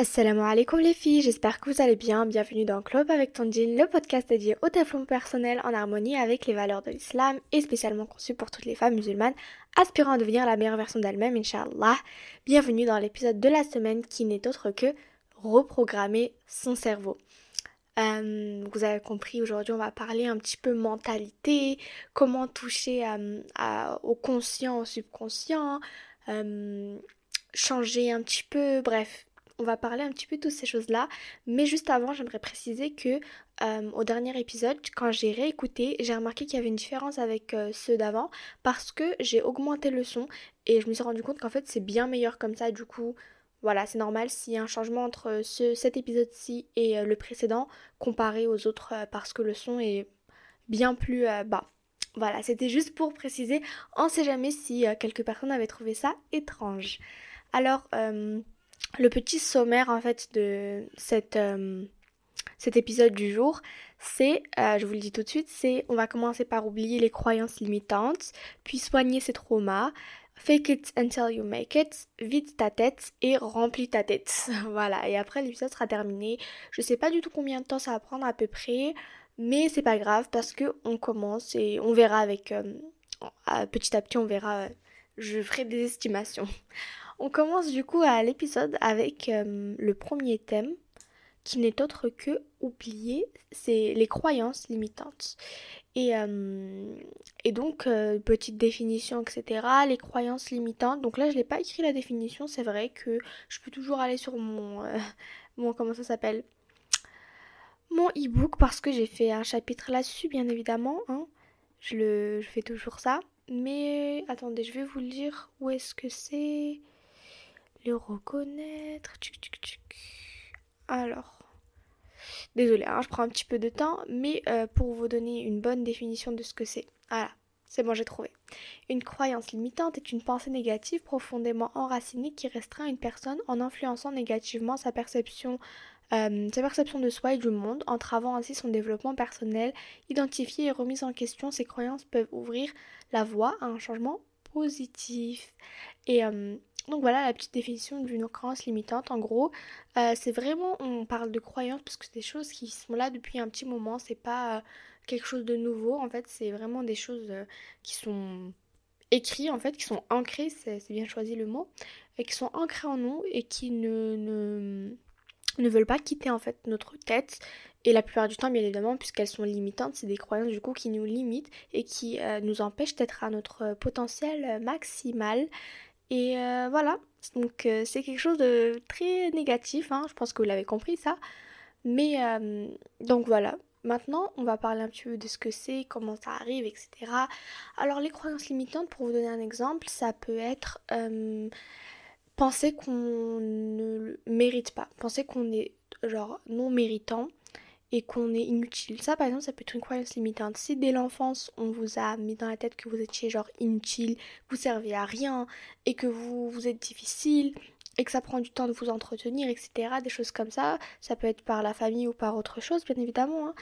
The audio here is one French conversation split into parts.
Assalamu alaikum les filles, j'espère que vous allez bien. Bienvenue dans Club avec Tandine, le podcast dédié au développement personnel en harmonie avec les valeurs de l'islam et spécialement conçu pour toutes les femmes musulmanes aspirant à devenir la meilleure version d'elles-mêmes, Inch'Allah. Bienvenue dans l'épisode de la semaine qui n'est autre que reprogrammer son cerveau. Euh, vous avez compris, aujourd'hui on va parler un petit peu mentalité, comment toucher euh, au conscient, au subconscient, euh, changer un petit peu, bref, on va parler un petit peu de toutes ces choses-là. Mais juste avant, j'aimerais préciser que euh, au dernier épisode, quand j'ai réécouté, j'ai remarqué qu'il y avait une différence avec euh, ceux d'avant parce que j'ai augmenté le son et je me suis rendu compte qu'en fait c'est bien meilleur comme ça. Du coup, voilà, c'est normal s'il y a un changement entre ce, cet épisode-ci et euh, le précédent comparé aux autres parce que le son est bien plus bas. Voilà, c'était juste pour préciser. On sait jamais si quelques personnes avaient trouvé ça étrange. Alors, le petit sommaire en fait de euh, cet épisode du jour, c'est, euh, je vous le dis tout de suite, c'est on va commencer par oublier les croyances limitantes, puis soigner ses traumas, fake it until you make it, vide ta tête et remplis ta tête. voilà, et après l'épisode sera terminé. Je sais pas du tout combien de temps ça va prendre à peu près, mais c'est pas grave parce que on commence et on verra avec euh, petit à petit on verra je ferai des estimations. On commence du coup à l'épisode avec euh, le premier thème qui n'est autre que oublier, c'est les croyances limitantes. Et, euh, donc, euh, petite définition, etc. Les croyances limitantes. Donc là, je n'ai pas écrit la définition. C'est vrai que je peux toujours aller sur mon... mon comment ça s'appelle? Mon e-book parce que j'ai fait un chapitre là-dessus, bien évidemment. Hein. Je fais toujours ça. Mais attendez, je vais vous le dire où est-ce que c'est? Le reconnaître. Alors, désolé, hein, je prends un petit peu de temps, mais euh, pour vous donner une bonne définition de ce que c'est. Voilà, c'est bon, j'ai trouvé. Une croyance limitante est une pensée négative profondément enracinée qui restreint une personne en influençant négativement sa perception, euh, sa perception de soi et du monde, entravant ainsi son développement personnel. Identifier et remise en question, ces croyances peuvent ouvrir la voie à un changement positif. Et euh, donc voilà la petite définition d'une croyance limitante. En gros, euh, c'est vraiment, on parle de croyances parce que c'est des choses qui sont là depuis un petit moment. C'est pas euh, quelque chose de nouveau. En fait, c'est vraiment des choses qui sont écrites, en fait, qui sont ancrées, c'est bien choisi le mot, et qui sont ancrées en nous et qui ne veulent pas quitter en fait notre tête. Et la plupart du temps, bien évidemment, puisqu'elles sont limitantes, c'est des croyances du coup qui nous limitent et qui nous empêchent d'être à notre potentiel maximal. Et euh, voilà, donc euh, c'est quelque chose de très négatif, hein. je pense que vous l'avez compris ça. Mais euh, donc voilà, maintenant on va parler un petit peu de ce que c'est, comment ça arrive, etc. Alors les croyances limitantes, pour vous donner un exemple, ça peut être penser qu'on ne mérite pas, penser qu'on est genre non méritant et qu'on est inutile. Ça, par exemple, ça peut être une croyance limitante. Si dès l'enfance, on vous a mis dans la tête que vous étiez genre inutile, vous servez à rien, et que vous, vous êtes difficile, et que ça prend du temps de vous entretenir, etc., des choses comme ça, ça peut être par la famille ou par autre chose, bien évidemment, hein,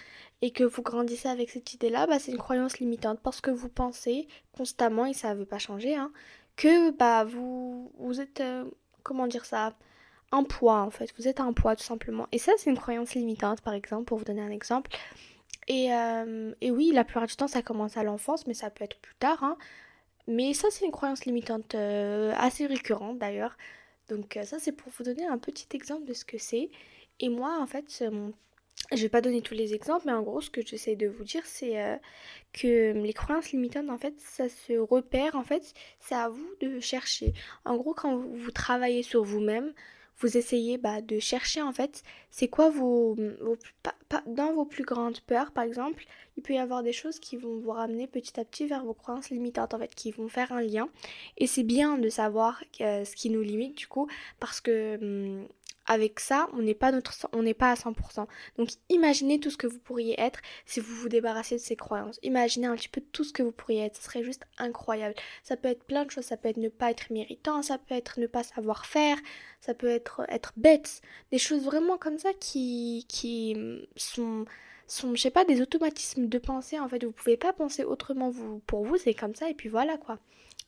et que vous grandissez avec cette idée-là, bah, c'est une croyance limitante, parce que vous pensez constamment, et ça ne veut pas changer, hein, que bah, vous, vous êtes, euh, comment dire ça, un poids en fait. Vous êtes un poids tout simplement. Et ça, c'est une croyance limitante par exemple, pour vous donner un exemple. Et, euh, et oui, la plupart du temps, ça commence à l'enfance, mais ça peut être plus tard. Hein. Mais ça, c'est une croyance limitante euh, assez récurrente d'ailleurs. Donc euh, ça, c'est pour vous donner un petit exemple de ce que c'est. Et moi, en fait, je vais pas donner tous les exemples, mais en gros, ce que j'essaie de vous dire, c'est que les croyances limitantes, en fait, ça se repère, en fait, c'est à vous de chercher. En gros, quand vous travaillez sur vous-même, vous essayez bah, de chercher en fait c'est quoi vos, dans vos plus grandes peurs par exemple il peut y avoir des choses qui vont vous ramener petit à petit vers vos croyances limitantes en fait qui vont faire un lien. Et c'est bien de savoir euh, ce qui nous limite du coup parce que hum, avec ça, on n'est pas à 100%. Donc imaginez tout ce que vous pourriez être si vous vous débarrassiez de ces croyances. Imaginez un petit peu tout ce que vous pourriez être, ce serait juste incroyable. Ça peut être plein de choses, ça peut être ne pas être méritant, ça peut être ne pas savoir faire, ça peut être être bête, des choses vraiment comme ça qui qui sont sont je sais pas des automatismes de pensée en fait, vous pouvez pas penser autrement pour vous, c'est comme ça et puis voilà quoi.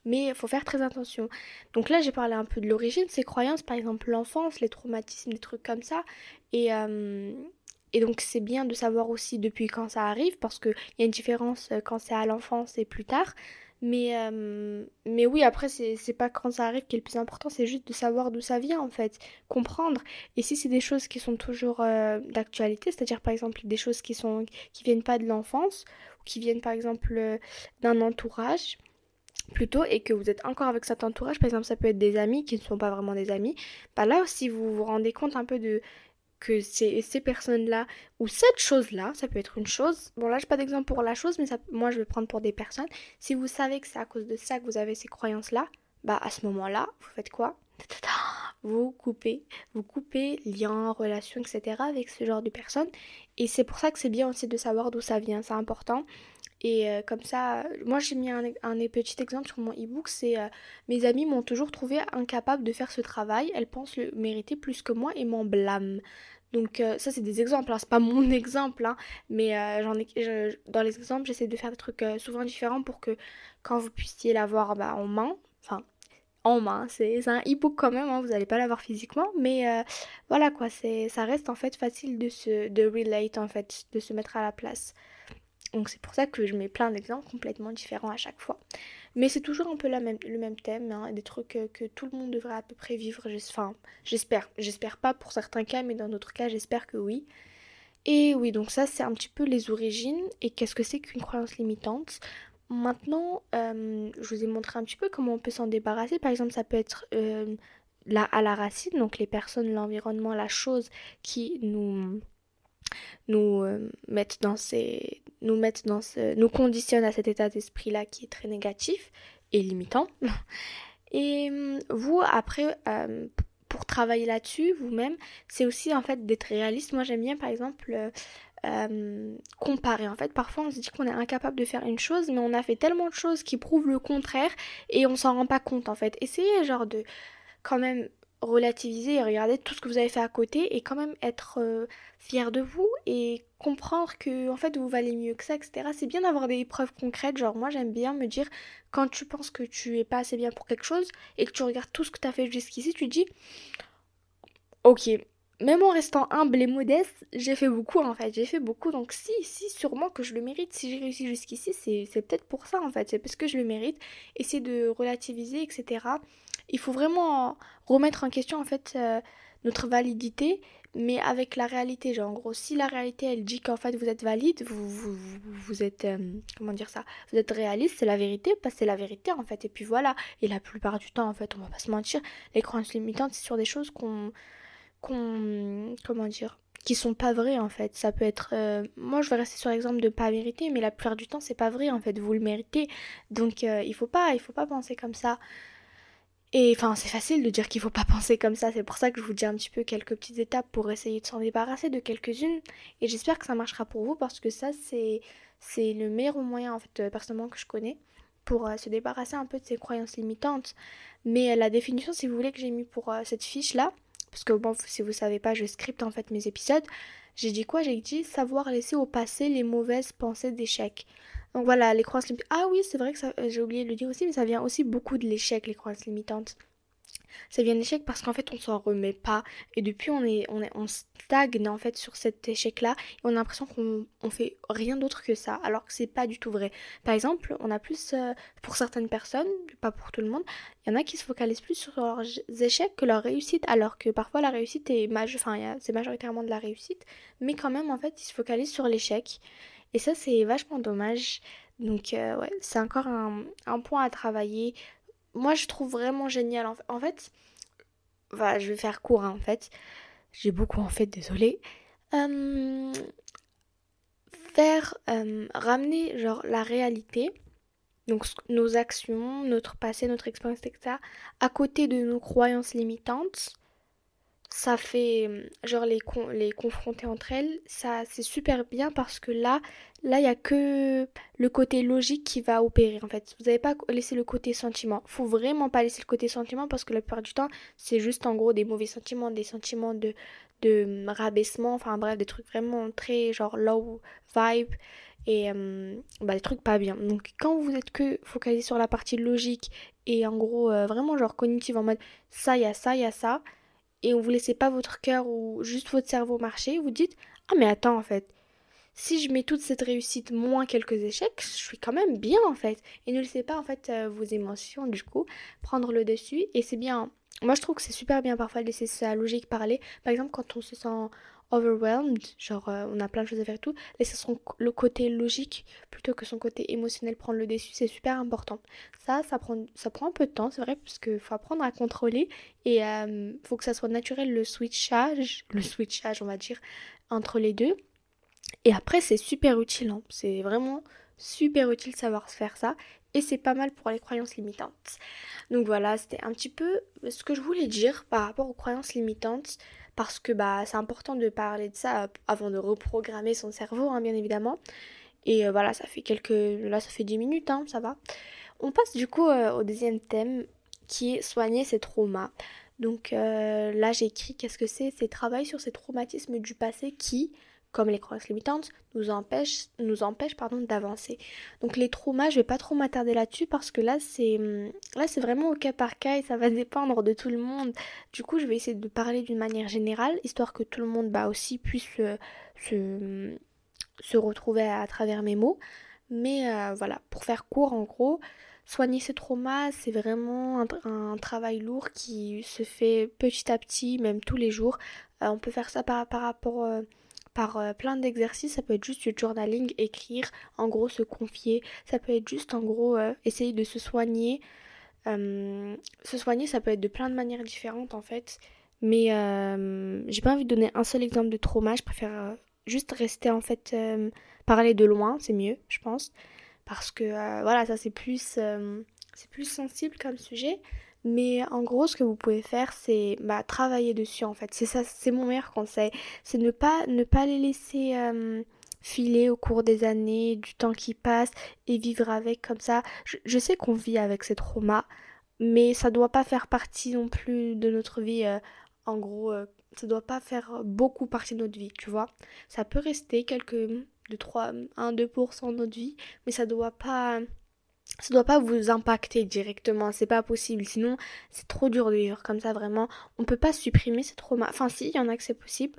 Mais il faut faire très attention. Donc là, j'ai parlé un peu de l'origine ces croyances, par exemple l'enfance, les traumatismes, des trucs comme ça. Et, euh, et donc c'est bien de savoir aussi depuis quand ça arrive, parce qu'il y a une différence euh, quand c'est à l'enfance et plus tard. Mais, euh, mais oui, après, c'est pas quand ça arrive qui est le plus important, c'est juste de savoir d'où ça vient, en fait, comprendre. Et si c'est des choses qui sont toujours d'actualité, c'est-à-dire par exemple des choses qui sont qui viennent pas de l'enfance, ou qui viennent par exemple d'un entourage, plutôt et que vous êtes encore avec cet entourage, par exemple ça peut être des amis qui ne sont pas vraiment des amis, bah là si vous vous rendez compte un peu de que ces, ces personnes-là ou cette chose-là, ça peut être une chose, bon là j'ai pas d'exemple pour la chose mais ça, moi je vais prendre pour des personnes, si vous savez que c'est à cause de ça que vous avez ces croyances-là, bah à ce moment-là, vous faites quoi? Vous coupez, vous coupez lien, relation, etc. avec ce genre de personnes. Et c'est pour ça que c'est bien aussi de savoir d'où ça vient, c'est important. Et euh, comme ça, moi j'ai mis un, petit exemple sur mon e-book, c'est euh, mes amis m'ont toujours trouvé incapable de faire ce travail, elles pensent le mériter plus que moi et m'en blâment. Donc euh, ça c'est des exemples, hein. c'est pas mon exemple, hein, mais j'en ai, dans les exemples j'essaie de faire des trucs souvent différents pour que quand vous puissiez l'avoir bah, en main, enfin en main, c'est un e-book quand même, hein, vous n'allez pas l'avoir physiquement, mais voilà quoi, ça reste en fait facile de se de relate en fait, de se mettre à la place. Donc c'est pour ça que je mets plein d'exemples complètement différents à chaque fois. Mais c'est toujours un peu le même thème, hein, des trucs que, tout le monde devrait à peu près vivre. Enfin, j'espère. J'espère pas pour certains cas, mais dans d'autres cas, j'espère que oui. Et oui, donc ça, c'est un petit peu les origines et qu'est-ce que c'est qu'une croyance limitante? Maintenant, euh, je vous ai montré un petit peu comment on peut s'en débarrasser. Par exemple, ça peut être euh, à la racine, donc les personnes, l'environnement, la chose qui nous nous euh, mettent dans ces nous dans ce nous conditionnent à cet état d'esprit là qui est très négatif et limitant. Et euh, vous après euh, pour travailler là-dessus vous-même c'est aussi en fait d'être réaliste. Moi j'aime bien par exemple comparer. En fait parfois on se dit qu'on est incapable de faire une chose mais on a fait tellement de choses qui prouvent le contraire et on s'en rend pas compte en fait. Essayez genre de quand même relativiser et regarder tout ce que vous avez fait à côté et quand même être euh, fier de vous et comprendre que en fait vous valez mieux que ça, etc. C'est bien d'avoir des preuves concrètes, genre moi j'aime bien me dire quand tu penses que tu es pas assez bien pour quelque chose et que tu regardes tout ce que tu as fait jusqu'ici, tu dis ok, même en restant humble et modeste, j'ai fait beaucoup en fait, j'ai fait beaucoup. Donc si, si, sûrement que je le mérite, si j'ai réussi jusqu'ici, c'est peut-être pour ça en fait, c'est parce que je le mérite, essayer de relativiser, etc il faut vraiment remettre en question en fait euh, notre validité mais avec la réalité. Genre en gros si la réalité elle dit qu'en fait vous êtes valide vous vous, vous êtes euh, comment dire ça vous êtes réaliste c'est la vérité parce c'est la vérité en fait. Et puis voilà. Et la plupart du temps en fait on va pas se mentir les croyances limitantes c'est sur des choses qu'on qu'on comment dire qui sont pas vraies en fait. Ça peut être euh, moi je vais rester sur l'exemple de pas vérité mais la plupart du temps c'est pas vrai en fait. Vous le méritez. Donc il faut pas il faut pas penser comme ça et enfin, c'est facile de dire qu'il faut pas penser comme ça. C'est pour ça que je vous dis un petit peu quelques petites étapes pour essayer de s'en débarrasser de quelques-unes. Et j'espère que ça marchera pour vous parce que ça, c'est le meilleur moyen en fait euh, personnellement que je connais pour euh, se débarrasser un peu de ces croyances limitantes. Mais euh, la définition, si vous voulez, que j'ai mis pour cette fiche là, parce que bon, si vous savez pas, je scripte en fait mes épisodes. J'ai dit quoi? J'ai dit savoir laisser au passé les mauvaises pensées d'échec. Donc voilà, les croyances limitantes. Ah oui, c'est vrai que euh, j'ai oublié de le dire aussi, mais ça vient aussi beaucoup de l'échec, les croyances limitantes. Ça vient de l'échec parce qu'en fait on s'en remet pas et depuis on est on est on stagne en fait sur cet échec là et on a l'impression qu'on on fait rien d'autre que ça alors que c'est pas du tout vrai. Par exemple, on a plus euh, pour certaines personnes, pas pour tout le monde, il y en a qui se focalisent plus sur leurs échecs que leur réussite alors que parfois la réussite est enfin c'est majoritairement de la réussite, mais quand même en fait ils se focalisent sur l'échec et ça, c'est vachement dommage. Donc, euh, ouais, c'est encore un, point à travailler. Moi, je trouve vraiment génial. En, fait, voilà, je vais faire court, hein, en fait. J'ai beaucoup, en fait, désolé. Euh, faire euh, ramener, genre, la réalité. Donc, nos actions, notre passé, notre expérience, etc. à côté de nos croyances limitantes ça fait euh, genre les, les confronter entre elles, ça c'est super bien parce que là, là il y a que le côté logique qui va opérer en fait. Vous n'avez pas laissé le côté sentiment. Faut vraiment pas laisser le côté sentiment parce que la plupart du temps, c'est juste en gros des mauvais sentiments, des sentiments de de rabaissement, enfin bref, des trucs vraiment très genre low vibe et euh, bah, des trucs pas bien. Donc quand vous êtes que focalisé sur la partie logique et en gros euh, vraiment genre cognitive en mode ça, il y a ça, il y a ça, et vous laissez pas votre cœur ou juste votre cerveau marcher, vous dites ah mais attends en fait, si je mets toute cette réussite moins quelques échecs, je suis quand même bien en fait. Et ne laissez pas en fait euh, vos émotions du coup prendre le dessus et c'est bien. Moi je trouve que c'est super bien parfois de laisser sa logique parler. Par exemple quand on se sent overwhelmed, genre euh, on a plein de choses à faire et tout, laisser son, le côté logique plutôt que son côté émotionnel prendre le dessus, c'est super important. Ça, ça prend, un peu de temps, c'est vrai, parce qu'il faut apprendre à contrôler et euh, faut que ça soit naturel le switchage, le switchage on va dire, entre les deux. Et après, c'est super utile, hein. c'est vraiment super utile de savoir faire ça et c'est pas mal pour les croyances limitantes. Donc voilà, c'était un petit peu ce que je voulais dire par rapport aux croyances limitantes parce que bah c'est important de parler de ça avant de reprogrammer son cerveau hein, bien évidemment. Et euh, voilà, ça fait quelques là ça fait 10 minutes hein, ça va. On passe du coup euh, au deuxième thème qui est soigner ses traumas. Donc euh, là j'ai écrit qu'est-ce que c'est C'est travailler sur ces traumatismes du passé qui comme les croyances limitantes, nous empêchent, nous empêchent pardon, d'avancer. Donc les traumas, je vais pas trop m'attarder là-dessus parce que là c'est là c'est vraiment au cas par cas et ça va dépendre de tout le monde. Du coup, je vais essayer de parler d'une manière générale, histoire que tout le monde bah, aussi puisse se, se, retrouver à, travers mes mots. Mais euh, voilà, pour faire court en gros, soigner ces traumas, c'est vraiment un, travail lourd qui se fait petit à petit, même tous les jours. Euh, on peut faire ça par, par rapport euh, par euh, plein d'exercices. Ça peut être juste du journaling, écrire, en gros se confier. Ça peut être juste en gros euh, essayer de se soigner. Euh, se soigner, ça peut être de plein de manières différentes en fait. Mais j'ai pas envie de donner un seul exemple de trauma. Je préfère juste rester en fait parler de loin, c'est mieux, je pense. Parce que voilà, ça c'est plus c'est plus sensible comme sujet. Mais en gros, ce que vous pouvez faire, c'est bah, travailler dessus en fait. C'est ça, c'est mon meilleur conseil. C'est ne pas, ne pas les laisser euh, filer au cours des années, du temps qui passe et vivre avec comme ça. Je, sais qu'on vit avec ces traumas, mais ça doit pas faire partie non plus de notre vie. Euh, en gros, euh, ça doit pas faire beaucoup partie de notre vie, tu vois. Ça peut rester quelques de 3, 1-2% de notre vie, mais ça doit pas ça doit pas vous impacter directement, c'est pas possible, sinon c'est trop dur de vivre comme ça vraiment. On peut pas supprimer ces traumas. Enfin si, il y en a que c'est possible.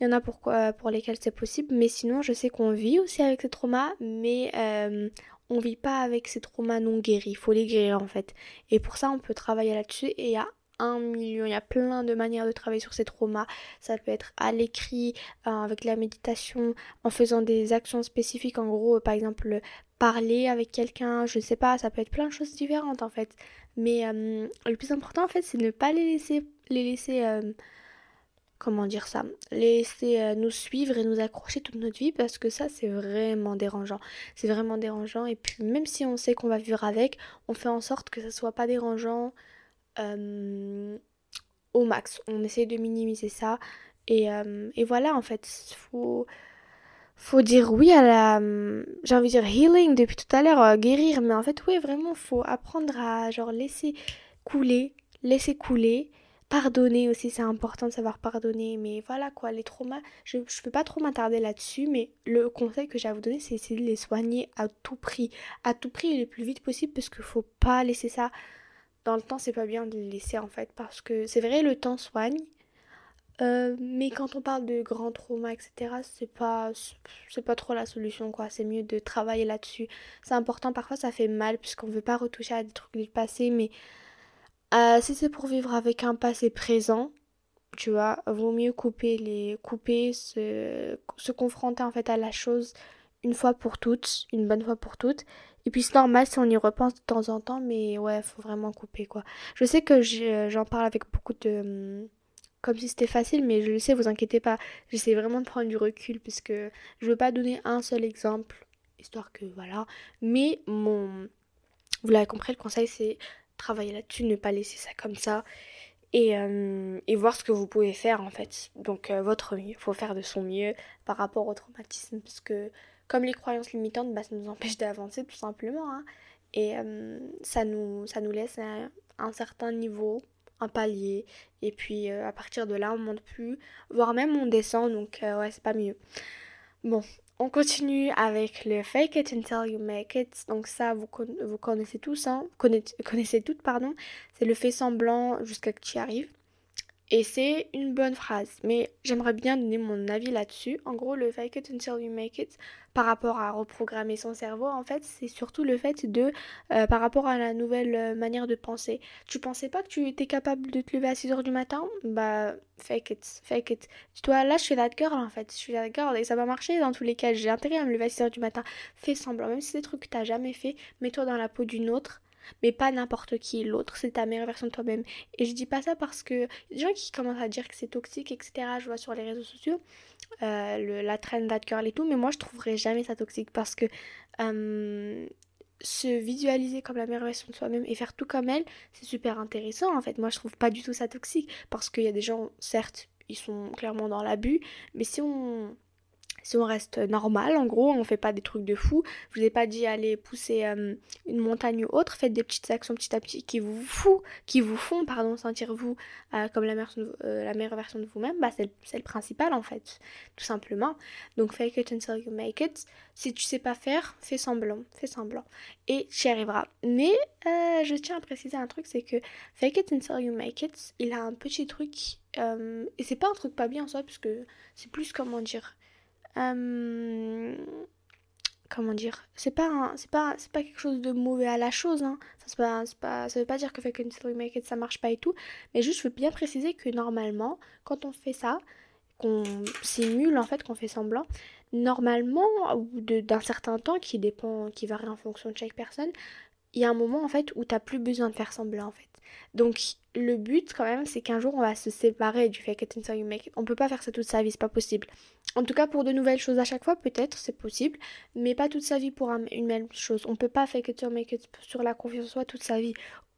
Il y en a pour, pour lesquels c'est possible, mais sinon je sais qu'on vit aussi avec ces traumas, mais euh, on vit pas avec ces traumas non guéris. Il faut les guérir en fait. Et pour ça on peut travailler là-dessus et il y a un million, il y a plein de manières de travailler sur ces traumas. Ça peut être à l'écrit, euh, avec la méditation, en faisant des actions spécifiques, en gros, par exemple, parler avec quelqu'un, je sais pas, ça peut être plein de choses différentes en fait. Mais euh, le plus important en fait, c'est ne pas les laisser, les laisser, euh, comment dire ça, les laisser nous suivre et nous accrocher toute notre vie parce que ça c'est vraiment dérangeant. C'est vraiment dérangeant et puis même si on sait qu'on va vivre avec, on fait en sorte que ça soit pas dérangeant euh, au max. On essaie de minimiser ça. Et, euh, et voilà, en fait, faut, faut dire oui à la. J'ai envie de dire healing depuis tout à l'heure, euh, guérir. Mais en fait, oui, vraiment, faut apprendre à genre laisser couler, laisser couler. Pardonner aussi, c'est important de savoir pardonner. Mais voilà quoi, les traumas, je ne peux pas trop m'attarder là-dessus. Mais le conseil que j'ai à vous donner, c'est essayer de les soigner à tout prix. À tout prix et le plus vite possible parce qu'il faut pas laisser ça dans le temps, c'est pas bien de les laisser en fait, parce que c'est vrai, le temps soigne, euh, mais quand on parle de grands traumas, etc., c'est pas, c'est pas trop la solution, quoi. C'est mieux de travailler là-dessus. C'est important, parfois ça fait mal, puisqu'on veut pas retoucher à des trucs du passé, mais euh, si c'est pour vivre avec un passé présent, tu vois, vaut mieux couper les, couper, se, se confronter en fait à la chose une fois pour toutes, une bonne fois pour toutes, et puis c'est normal si on y repense de temps en temps, mais ouais, faut vraiment couper quoi. Je sais que j'en parle avec beaucoup de... Comme si c'était facile, mais je le sais, vous inquiétez pas. J'essaie vraiment de prendre du recul puisque je veux pas donner un seul exemple, histoire que voilà. Mais mon... Vous l'avez compris, le conseil c'est travailler là-dessus, ne pas laisser ça comme ça. Et, et, voir ce que vous pouvez faire en fait. Donc euh, votre mieux, faut faire de son mieux par rapport au traumatisme parce que comme les croyances limitantes, bah, ça nous empêche d'avancer tout simplement. Hein. Et euh, ça, nous, ça nous laisse un, un, certain niveau, un palier. Et puis euh, à partir de là, on monte plus, voire même on descend. Donc euh, ouais, c'est pas mieux. Bon, On continue avec le fake it until you make it. Donc ça, vous, connaissez tous, hein, connaissez, connaissez toutes, pardon. C'est le fait semblant jusqu'à que tu y arrives. Et c'est une bonne phrase, mais j'aimerais bien donner mon avis là-dessus. En gros, le fake it until you make it, par rapport à reprogrammer son cerveau, en fait, c'est surtout le fait de, euh, par rapport à la nouvelle euh, manière de penser. Tu pensais pas que tu étais capable de te lever à 6h du matin? Bah, fake it, fake it. Toi, là, je suis that girl, en fait. Je suis that girl et ça va marcher dans tous les cas. J'ai intérêt à me lever à 6h du matin. Fais semblant, même si c'est des trucs que t'as jamais fait, mets-toi dans la peau d'une autre mais pas n'importe qui. L'autre, c'est ta meilleure version de toi-même. Et je dis pas ça parce que des gens qui commencent à dire que c'est toxique, etc. Je vois sur les réseaux sociaux euh, la trend that et tout, mais moi je trouverais jamais ça toxique parce que euh, se visualiser comme la meilleure version de soi-même et faire tout comme elle, c'est super intéressant en fait. Moi je trouve pas du tout ça toxique parce qu'il y a des gens, certes, ils sont clairement dans l'abus, mais si on si on reste normal, en gros, on fait pas des trucs de fou. Je vous ai pas dit aller pousser euh, une montagne ou autre. Faites des petites actions petit à petit qui vous font, qui vous font, pardon, sentir vous euh, comme la meilleure, euh, la meilleure version de vous-même. Bah, c'est le, principal en fait, tout simplement. Donc fake it until you make it. Si tu sais pas faire, fais semblant, fais semblant, et tu y arriveras. Mais je tiens à préciser un truc, c'est que fake it until you make it, il a un petit truc. et c'est pas un truc pas bien en soi, puisque c'est plus comment dire euh, comment dire? C'est pas c'est pas c'est pas quelque chose de mauvais à la chose hein. pas, pas, ça veut pas dire que fake until you make it ça marche pas et tout mais juste je veux bien préciser que normalement quand on fait ça qu'on simule en fait qu'on fait semblant normalement au bout d'un certain temps qui dépend qui varie en fonction de chaque personne il y a un moment en fait où t'as plus besoin de faire semblant en fait donc le but quand même c'est qu'un jour on va se séparer du fake it until you make it. On peut pas faire ça toute sa vie, c'est pas possible. En tout cas pour de nouvelles choses à chaque fois peut-être c'est possible, mais pas toute sa vie pour une même chose. On peut pas it until you make it sur la confiance en soi toute sa vie.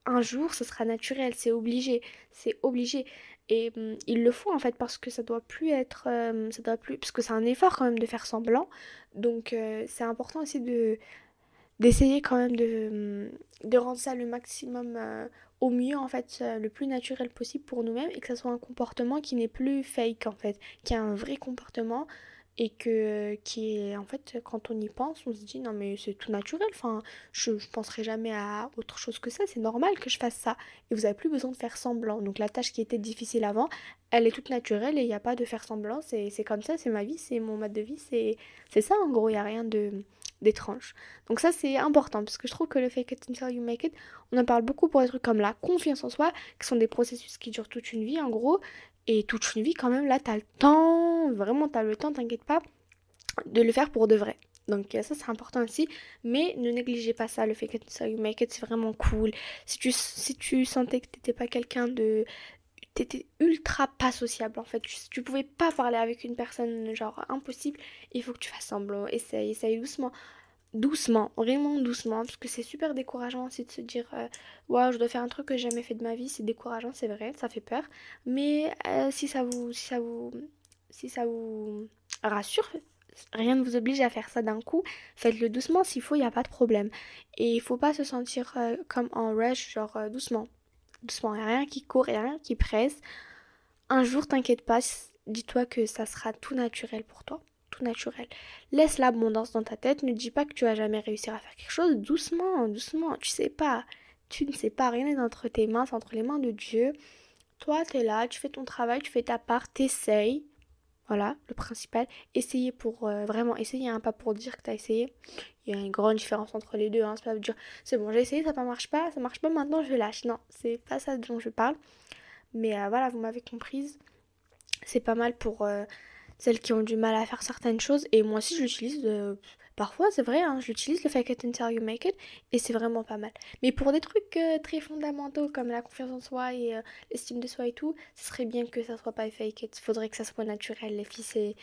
Un jour ce sera naturel, c'est obligé, c'est obligé. Et hum, il le faut en fait parce que ça doit plus être, euh, ça doit plus, parce que c'est un effort quand même de faire semblant. Donc euh, c'est important aussi de d'essayer quand même de, hum, de rendre ça le maximum euh, au mieux en fait euh, le plus naturel possible pour nous-mêmes et que ça soit un comportement qui n'est plus fake en fait, qui a un vrai comportement et que qui est en fait quand on y pense on se dit non mais c'est tout naturel. Enfin je, je penserai jamais à autre chose que ça. C'est normal que je fasse ça. Et vous avez plus besoin de faire semblant. Donc la tâche qui était difficile avant elle est toute naturelle et il n'y a pas de faire semblant. C'est comme ça. C'est ma vie. C'est mon mode de vie. C'est ça en gros. Il n'y a rien de d'étrange. Donc ça c'est important parce que je trouve que le fake it until you make it, on en parle beaucoup pour des trucs comme la confiance en soi, qui sont des processus qui durent toute une vie en gros, et toute une vie quand même là t'as le temps, vraiment t'as le temps, t'inquiète pas, de le faire pour de vrai. Donc ça c'est important aussi, mais ne négligez pas ça, le fake it until you make it, c'est vraiment cool. Si tu, si tu sentais que t'étais pas quelqu'un de t'étais ultra pas sociable en fait. Tu, tu, pouvais pas parler avec une personne genre impossible. Il faut que tu fasses semblant. Essaye, essaye doucement. Doucement, vraiment doucement. Parce que c'est super décourageant aussi de se dire euh, Waouh, je dois faire un truc que j'ai jamais fait de ma vie. C'est décourageant, c'est vrai, ça fait peur. Mais euh, si ça vous. Si ça vous. Si ça vous rassure, rien ne vous oblige à faire ça d'un coup. Faites-le doucement s'il faut, il n'y a pas de problème. Et il faut pas se sentir euh, comme en rush, genre doucement doucement, il n'y a rien qui court, il n'y a rien qui presse. Un jour, t'inquiète pas, dis-toi que ça sera tout naturel pour toi. Tout naturel. Laisse l'abondance dans ta tête, ne dis pas que tu vas jamais réussir à faire quelque chose. Doucement, doucement, tu sais pas. Tu ne sais pas, rien n'est entre tes mains, c'est entre les mains de Dieu. Toi, tu es là, tu fais ton travail, tu fais ta part, t'essayes. Voilà, le principal. Essayer pour euh, vraiment essayer, hein, pas pour dire que tu as essayé. Il y a une grande différence entre les deux. Hein. C'est pas dire c'est bon, j'ai essayé, ça ne marche pas, ça marche pas, maintenant je lâche. Non, c'est pas ça dont je parle. Mais euh, voilà, vous m'avez comprise. C'est pas mal pour euh, celles qui ont du mal à faire certaines choses. Et moi aussi, je l'utilise. Parfois, c'est vrai, hein, j'utilise le fake it until you make it et c'est vraiment pas mal. Mais pour des trucs euh, très fondamentaux comme la confiance en soi et euh, l'estime de soi et tout, ce serait bien que ça soit pas fake it. Faudrait que ça soit naturel. Les filles, c'est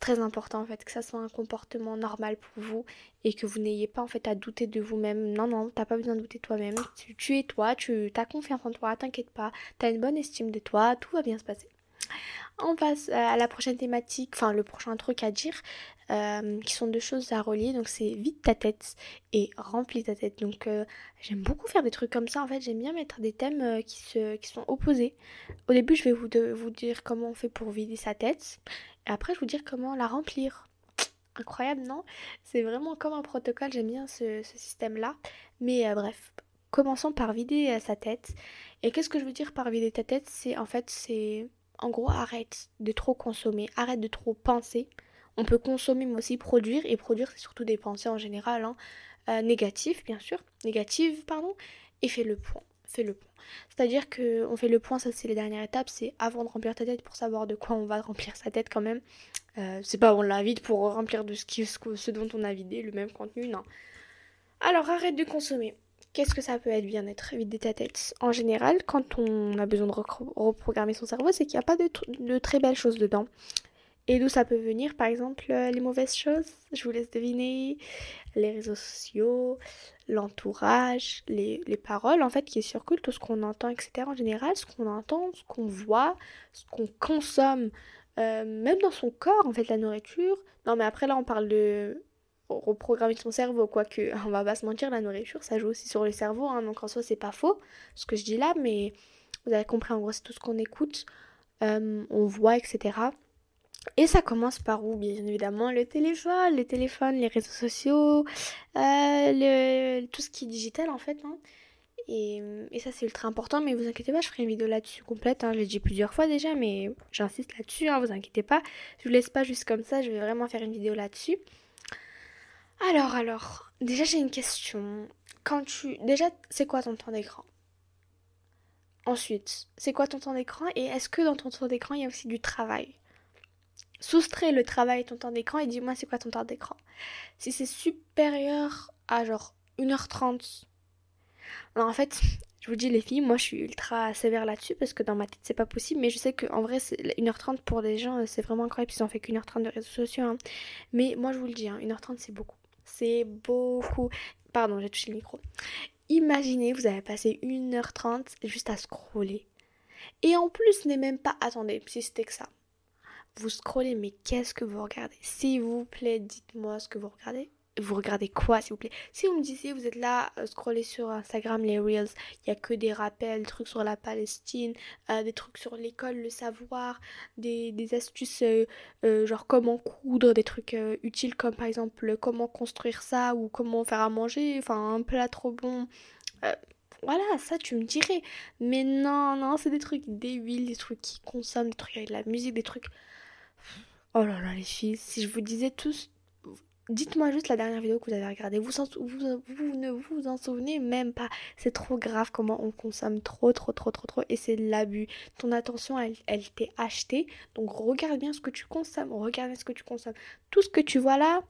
très important en fait que ça soit un comportement normal pour vous et que vous n'ayez pas en fait à douter de vous-même. Non, non, t'as pas besoin de douter de toi-même. Tu, tu, es toi, tu as confiance en toi, t'inquiète pas, t'as une bonne estime de toi, tout va bien se passer. On passe euh, à la prochaine thématique, enfin le prochain truc à dire, euh, qui sont deux choses à relier. Donc c'est vide ta tête et remplis ta tête. Donc euh, j'aime beaucoup faire des trucs comme ça. En fait, j'aime bien mettre des thèmes qui, se, qui sont opposés. Au début, je vais vous, dire comment on fait pour vider sa tête. Et après, je vous dire comment la remplir. incroyable, non? C'est vraiment comme un protocole, j'aime bien ce, système-là. Mais bref, commençons par vider sa tête. Et qu'est-ce que je veux dire par vider ta tête? C'est en fait, c'est en gros, arrête de trop consommer, arrête de trop penser. On peut consommer mais aussi produire, et produire c'est surtout des pensées en général, hein. euh, négatives bien sûr, négatives pardon, et fais le point, fais le point. C'est-à-dire que on fait le point, ça c'est les dernières étapes, c'est avant de remplir ta tête pour savoir de quoi on va remplir sa tête quand même. Euh, c'est pas on la pour remplir de ce, qui, ce dont on a vidé le même contenu, non. Alors arrête de consommer. Qu'est-ce que ça peut être bien-être vider ta tête En général, quand on a besoin de reprogrammer son cerveau, c'est qu'il n'y a pas de, très belles choses dedans. Et d'où ça peut venir, par exemple, euh, les mauvaises choses, je vous laisse deviner, les réseaux sociaux, l'entourage, les, paroles en fait qui circulent, tout ce qu'on entend, etc. En général, ce qu'on entend, ce qu'on voit, ce qu'on consomme, euh, même dans son corps, en fait, la nourriture. Non, mais après là, on parle de reprogrammer son cerveau, quoique, on va pas se mentir, la nourriture, ça joue aussi sur le cerveau, hein, donc en soi, c'est pas faux, ce que je dis là, mais vous avez compris, en gros, c'est tout ce qu'on écoute, euh, on voit, etc. Et ça commence par où? Bien évidemment le téléphone, les téléphones, les réseaux sociaux, euh, tout ce qui est digital en fait. Hein. Et, ça c'est ultra important, mais vous inquiétez pas, je ferai une vidéo là-dessus complète. Hein. Je l'ai dit plusieurs fois déjà, mais j'insiste là-dessus, vous inquiétez pas. Je vous laisse pas juste comme ça, je vais vraiment faire une vidéo là-dessus. Alors, alors, déjà j'ai une question. Quand tu. Déjà, c'est quoi ton temps d'écran? Ensuite, c'est quoi ton temps d'écran? Et est-ce que dans ton temps d'écran, il y a aussi du travail? Soustrais le travail et ton temps d'écran et dis-moi c'est quoi ton temps d'écran? Si c'est supérieur à genre 1h30. Alors en fait, je vous dis les filles, moi je suis ultra sévère là-dessus parce que dans ma tête c'est pas possible, mais je sais qu'en vrai 1h30 pour des gens c'est vraiment incroyable, ils ont fait qu'une heure 30 de réseaux sociaux. Hein. Mais moi je vous le dis, 1h30 hein, c'est beaucoup. C'est beaucoup. Pardon, j'ai touché le micro. Imaginez, vous avez passé 1h30 juste à scroller. Et en plus, n'est même pas. Attendez, si c'était que ça vous scrollez, mais qu'est-ce que vous regardez? S'il vous plaît, dites-moi ce que vous regardez. Vous regardez quoi, s'il vous plaît? Si vous me disiez, vous êtes là, euh, scroller sur Instagram, les Reels, il n'y a que des rappels, des trucs sur la Palestine, euh, des trucs sur l'école, le savoir, des, astuces euh, genre comment coudre, des trucs utiles comme par exemple comment construire ça ou comment faire à manger, enfin un plat trop bon. voilà, ça tu me dirais. Mais non, non, c'est des trucs débiles, des trucs qui consomment, des trucs avec la musique, des trucs Oh là là, les filles, si je vous disais tous, dites-moi juste la dernière vidéo que vous avez regardée. Vous, ne vous en souvenez même pas. C'est trop grave comment on consomme trop, trop, trop, trop, trop. Et c'est de l'abus. Ton attention, elle, elle t'est achetée. Donc regarde bien ce que tu consommes. Regarde bien ce que tu consommes. Tout ce que tu vois là,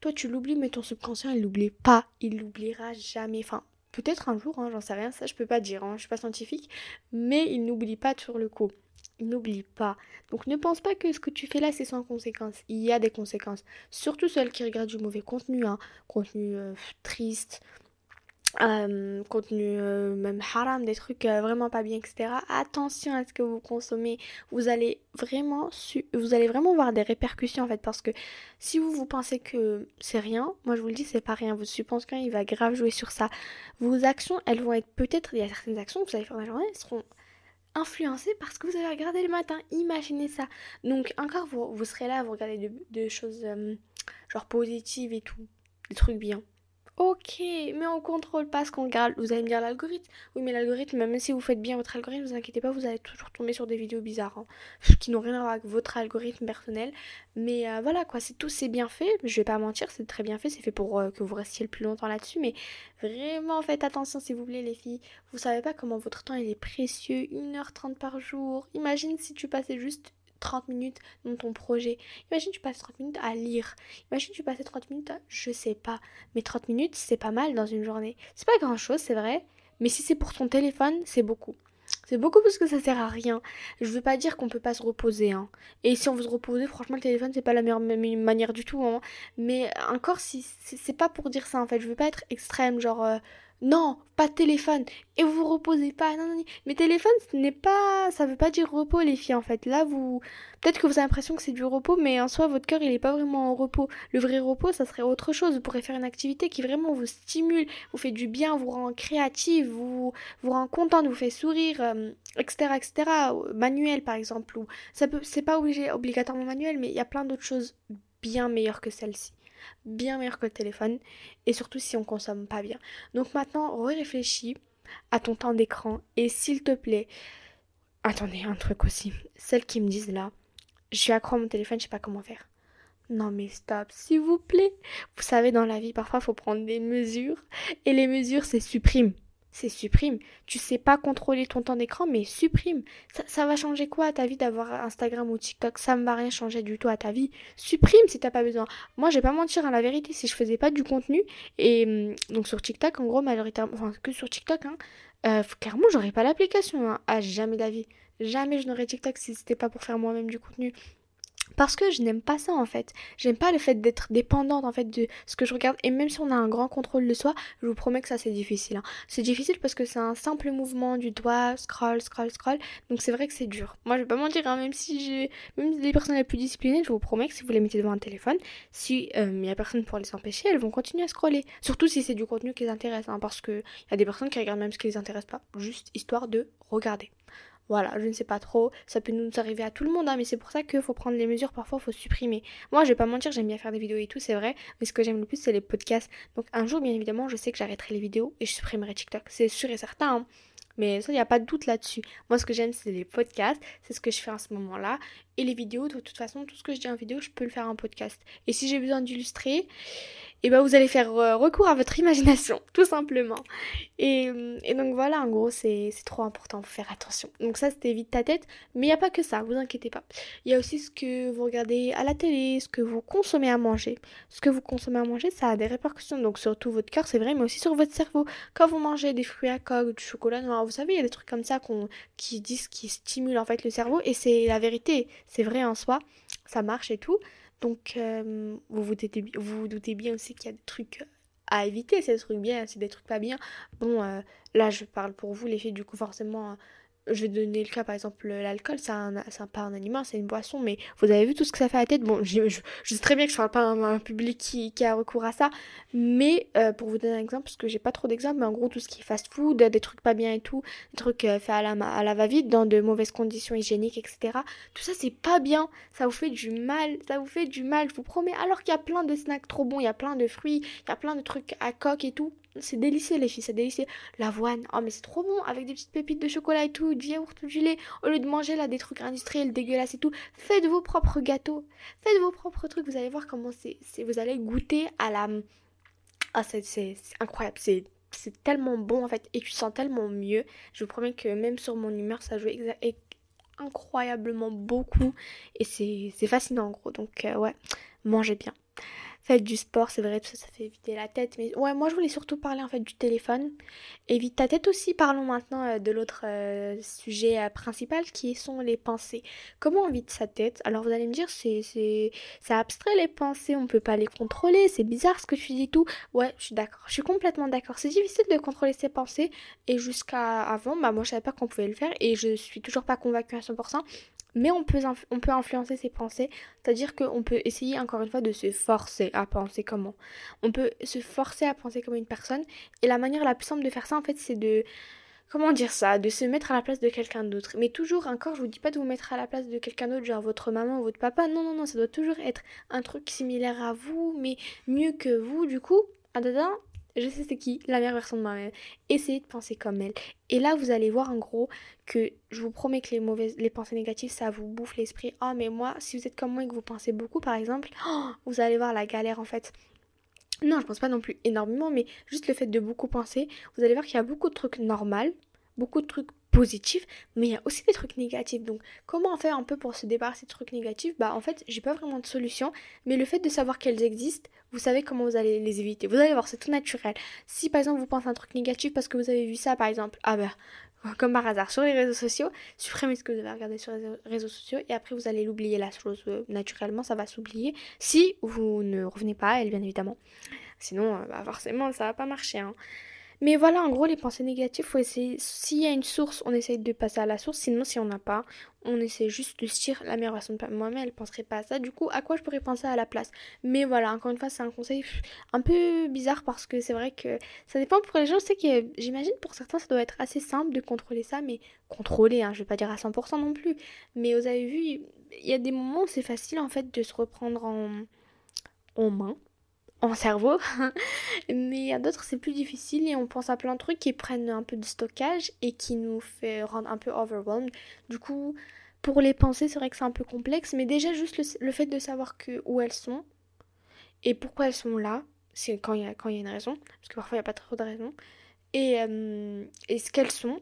toi tu l'oublies, mais ton subconscient, il l'oublie pas. Il l'oubliera jamais. Enfin, peut-être un jour, hein, j'en sais rien. Ça, je peux pas dire. Hein, je suis pas scientifique. Mais il n'oublie pas sur le coup n'oublie pas. Donc ne pense pas que ce que tu fais là c'est sans conséquences. Il y a des conséquences. Surtout celles qui regardent du mauvais contenu, hein. contenu euh, triste, euh, contenu euh, même haram, des trucs vraiment pas bien, etc. Attention à ce que vous consommez. Vous allez vraiment vous allez vraiment voir des répercussions en fait parce que si vous vous pensez que c'est rien, moi je vous le dis c'est pas rien. Vous supposez il va grave jouer sur ça. Vos actions, elles vont être peut-être il y a certaines actions que vous allez faire dans la journée, elles seront influencé parce que vous avez regardé le matin. Imaginez ça. Donc encore, vous, vous serez là, vous regardez de, choses euh, genre positives et tout. Des trucs bien. Ok, mais on contrôle pas ce qu'on regarde. Vous allez me dire l'algorithme. Oui, mais l'algorithme, même si vous faites bien votre algorithme, vous inquiétez pas, vous allez toujours tomber sur des vidéos bizarres, hein, qui n'ont rien à voir avec votre algorithme personnel. Mais euh, voilà, quoi, c'est tout, c'est bien fait. Je vais pas mentir, c'est très bien fait. C'est fait pour euh, que vous restiez le plus longtemps là-dessus. Mais vraiment, faites attention, s'il vous plaît, les filles. Vous savez pas comment votre temps est précieux. 1h30 par jour. Imagine si tu passais juste 30 minutes dans ton projet. Imagine tu passes 30 minutes à lire. Imagine tu passes 30 minutes à... Je sais pas. Mais 30 minutes, c'est pas mal dans une journée. C'est pas grand chose, c'est vrai. Mais si c'est pour ton téléphone, c'est beaucoup. C'est beaucoup parce que ça sert à rien. Je veux pas dire qu'on peut pas se reposer. Hein. Et si on veut se reposer, franchement, le téléphone, c'est pas la meilleure manière du tout. Hein. Mais encore, si c'est pas pour dire ça en fait. Je veux pas être extrême, genre. Euh, non, pas de téléphone. Et vous vous reposez pas. Non, non, non. Mais téléphone, ce n'est pas. Ça veut pas dire repos, les filles, en fait. Là, vous. Peut-être que vous avez l'impression que c'est du repos, mais en soi, votre cœur, il est pas vraiment en repos. Le vrai repos, ça serait autre chose. Vous pourrez faire une activité qui vraiment vous stimule, vous fait du bien, vous rend créative, vous, vous rend contente, vous fait sourire, etc., euh, etc. Manuel, par exemple. Ou... Ça peut... C'est pas obligé, obligatoirement manuel, mais il y a plein d'autres choses bien meilleure que celle-ci. Bien meilleure que le téléphone. Et surtout si on consomme pas bien. Donc maintenant, réfléchis à ton temps d'écran. Et s'il te plaît, attendez, un truc aussi. Celles qui me disent là, je suis accro à mon téléphone, je sais pas comment faire. Non mais stop, s'il vous plaît. Vous savez, dans la vie, parfois, faut prendre des mesures. Et les mesures, c'est supprime c'est supprime. Tu sais pas contrôler ton temps d'écran, mais supprime. Ça, va changer quoi à ta vie d'avoir Instagram ou TikTok? Ça ne va rien changer du tout à ta vie. Supprime si t'as pas besoin. Moi, je vais pas mentir à la vérité, si je faisais pas du contenu, et hum, donc sur TikTok, en gros, majoritairement, enfin que sur TikTok, hein, euh, clairement, j'aurais pas l'application. Hein, à jamais d'avis. Jamais je n'aurais TikTok si c'était pas pour faire moi-même du contenu. Parce que je n'aime pas ça en fait. J'aime pas le fait d'être dépendante en fait de ce que je regarde. Et même si on a un grand contrôle de soi, je vous promets que ça c'est difficile. Hein. C'est difficile parce que c'est un simple mouvement du doigt, scroll, scroll, scroll. Donc c'est vrai que c'est dur. Moi je vais pas mentir, hein, même si j'ai. Même les personnes les plus disciplinées, je vous promets que si vous les mettez devant un téléphone, si il euh, y a personne pour les empêcher, elles vont continuer à scroller. Surtout si c'est du contenu qui les intéresse. Hein, parce qu'il y a des personnes qui regardent même ce qui les intéresse pas. Juste histoire de regarder. Voilà, je ne sais pas trop. Ça peut nous arriver à tout le monde, hein, mais c'est pour ça qu'il faut prendre les mesures. Parfois, il faut supprimer. Moi, je vais pas mentir, j'aime bien faire des vidéos et tout, c'est vrai. Mais ce que j'aime le plus, c'est les podcasts. Donc, un jour, bien évidemment, je sais que j'arrêterai les vidéos et je supprimerai TikTok. C'est sûr et certain. Hein. Mais ça, il n'y a pas de doute là-dessus. Moi, ce que j'aime, c'est les podcasts. C'est ce que je fais en ce moment-là. Et les vidéos, de toute façon, tout ce que je dis en vidéo, je peux le faire en podcast. Et si j'ai besoin d'illustrer, et ben vous allez faire euh, recours à votre imagination, tout simplement. Et, euh, et donc voilà, en gros, c'est trop important, faut faire attention. Donc ça, c'était vite ta tête, mais il n'y a pas que ça, vous inquiétez pas. Il y a aussi ce que vous regardez à la télé, ce que vous consommez à manger. Ce que vous consommez à manger, ça a des répercussions, donc surtout votre cœur, c'est vrai, mais aussi sur votre cerveau. Quand vous mangez des fruits à coque, du chocolat noir, vous savez, il y a des trucs comme ça qui disent qui stimulent en fait le cerveau, et c'est la vérité, c'est vrai en soi, ça marche et tout. Donc, euh, vous, vous, doutez, bien aussi qu'il y a des trucs à éviter, c'est des trucs bien, c'est des trucs pas bien. Bon, euh, là, je parle pour vous, les filles, du coup, forcément, je vais donner le cas par exemple l'alcool c'est un, pas un aliment c'est une boisson mais vous avez vu tout ce que ça fait à la tête. Bon je, sais très bien que je parle pas un, public qui, a recours à ça mais euh, pour vous donner un exemple parce que j'ai pas trop d'exemples mais en gros tout ce qui est fast food des trucs pas bien et tout des trucs euh, faits à la, à la va-vite dans de mauvaises conditions hygiéniques etc tout ça c'est pas bien. Ça vous fait du mal ça vous fait du mal je vous promets. Alors qu'il y a plein de snacks trop bons il y a plein de fruits il y a plein de trucs à coque et tout c'est délicieux les filles, c'est délicieux. L'avoine, oh mais c'est trop bon avec des petites pépites de chocolat et tout, du yaourt, du lait. Au lieu de manger là des trucs industriels dégueulasses et tout, faites vos propres gâteaux. Faites vos propres trucs, vous allez voir comment c'est. Vous allez goûter à la... Ah c'est incroyable, c'est c'est tellement bon en fait et tu sens tellement mieux. Je vous promets que même sur mon humeur ça joue incroyablement beaucoup et c'est fascinant en gros. Donc euh, ouais, mangez bien faites du sport, c'est vrai, ça, ça fait éviter la tête. Mais ouais, moi je voulais surtout parler en fait du téléphone. Évite ta tête aussi. Parlons maintenant euh, de l'autre euh, sujet euh, principal qui sont les pensées. Comment on vide sa tête? Alors vous allez me dire, c'est, c'est, c'est abstrait les pensées, on peut pas les contrôler, c'est bizarre ce que tu dis tout. Ouais, je suis d'accord, je suis complètement d'accord. C'est difficile de contrôler ses pensées et jusqu'à avant, bah moi je savais pas qu'on pouvait le faire et je suis toujours pas convaincue à 100% mais on peut, on peut influencer ses pensées, c'est-à-dire qu'on peut essayer encore une fois de se forcer à penser comment. On peut se forcer à penser comme une personne, et la manière la plus simple de faire ça en fait c'est de... Comment dire ça De se mettre à la place de quelqu'un d'autre. Mais toujours, encore, je vous dis pas de vous mettre à la place de quelqu'un d'autre, genre votre maman ou votre papa. Non, non, non, ça doit toujours être un truc similaire à vous, mais mieux que vous. Du coup, ah, je sais c'est qui, la meilleure version de moi-même. Essayez de penser comme elle. Et là, vous allez voir en gros que je vous promets que les mauvaises, pensées négatives, ça vous bouffe l'esprit. Oh, mais moi, si vous êtes comme moi et que vous pensez beaucoup, par exemple, oh, vous allez voir la galère en fait. Non, je pense pas non plus énormément, mais juste le fait de beaucoup penser, vous allez voir qu'il y a beaucoup de trucs normaux, beaucoup de trucs positifs, mais il y a aussi des trucs négatifs. Donc, comment fait un peu pour se débarrasser de trucs négatifs? Bah, en fait, j'ai pas vraiment de solution, mais le fait de savoir qu'elles existent, vous savez comment vous allez les éviter. Vous allez voir, c'est tout naturel. Si par exemple vous pensez un truc négatif parce que vous avez vu ça, par exemple, ah bah, comme par hasard, sur les réseaux sociaux, supprimez ce que vous avez regardé sur les réseaux sociaux et après vous allez l'oublier la chose euh, naturellement, ça va s'oublier. Si vous ne revenez pas à elle, bien évidemment. Sinon, euh, bah, forcément, ça va pas marcher. Hein. Mais voilà, en gros, les pensées négatives, faut essayer. S'il y a une source, on essaye de passer à la source. Sinon, si on n'a pas, on essaie juste de se dire la meilleure façon de moi-même, elle penserait pas à ça. Du coup, à quoi je pourrais penser à la place? Mais voilà, encore une fois, c'est un conseil un peu bizarre parce que c'est vrai que ça dépend pour les gens. Je sais que j'imagine pour certains, ça doit être assez simple de contrôler ça, mais contrôler, hein, je vais pas dire à 100% non plus. Mais vous avez vu, il y a des moments où c'est facile en fait de se reprendre en en main, en cerveau. Mais a d'autres, c'est plus difficile et on pense à plein de trucs qui prennent un peu de stockage et qui nous fait rendre un peu overwhelmed. Du coup, pour les pensées, c'est vrai que c'est un peu complexe, mais déjà juste le, fait de savoir que, où elles sont et pourquoi elles sont là, c'est quand il y, y a une raison, parce que parfois il n'y a pas trop de raisons, et, euh, et ce qu'elles sont,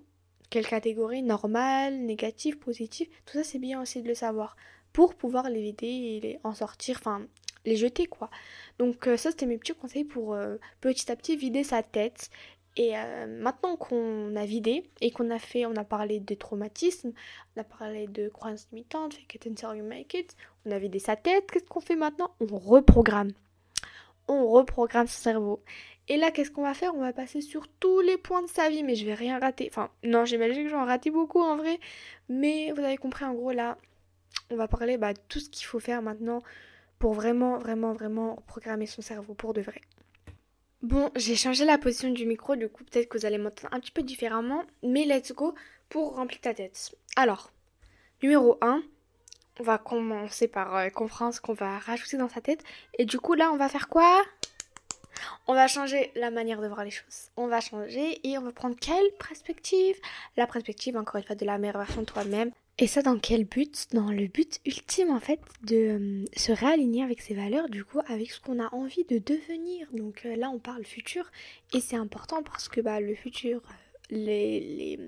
quelle catégorie, normale, négative, positive, tout ça c'est bien aussi de le savoir pour pouvoir les vider et les en sortir, enfin les jeter quoi. Donc euh, ça c'était mes petits conseils pour euh, petit à petit vider sa tête. Et euh, maintenant qu'on a vidé et qu'on a fait, on a parlé de traumatisme, on a parlé de croyances limitantes, fake it until you make it, on a vidé sa tête, qu'est-ce qu'on fait maintenant? On reprogramme. On reprogramme son cerveau. Et là, qu'est-ce qu'on va faire? On va passer sur tous les points de sa vie, mais je vais rien rater. Enfin, non, j'imagine que j'en raté beaucoup en vrai. Mais vous avez compris, en gros, là, on va parler bah, de tout ce qu'il faut faire maintenant pour vraiment, vraiment, vraiment programmer son cerveau pour de vrai. Bon, j'ai changé la position du micro, du coup peut-être que vous allez m'entendre un petit peu différemment, mais let's go pour remplir ta tête. Alors, numéro 1, on va commencer par euh, comprendre qu'on va rajouter dans sa tête. Et du coup là, on va faire quoi? On va changer la manière de voir les choses. On va changer et on va prendre quelle perspective? La perspective, encore une fois, de la meilleure version de toi-même. Et ça dans quel but? Dans le but ultime en fait de euh, se réaligner avec ses valeurs, du coup avec ce qu'on a envie de devenir. Donc euh, là on parle futur et c'est important parce que bah, le futur, les, les...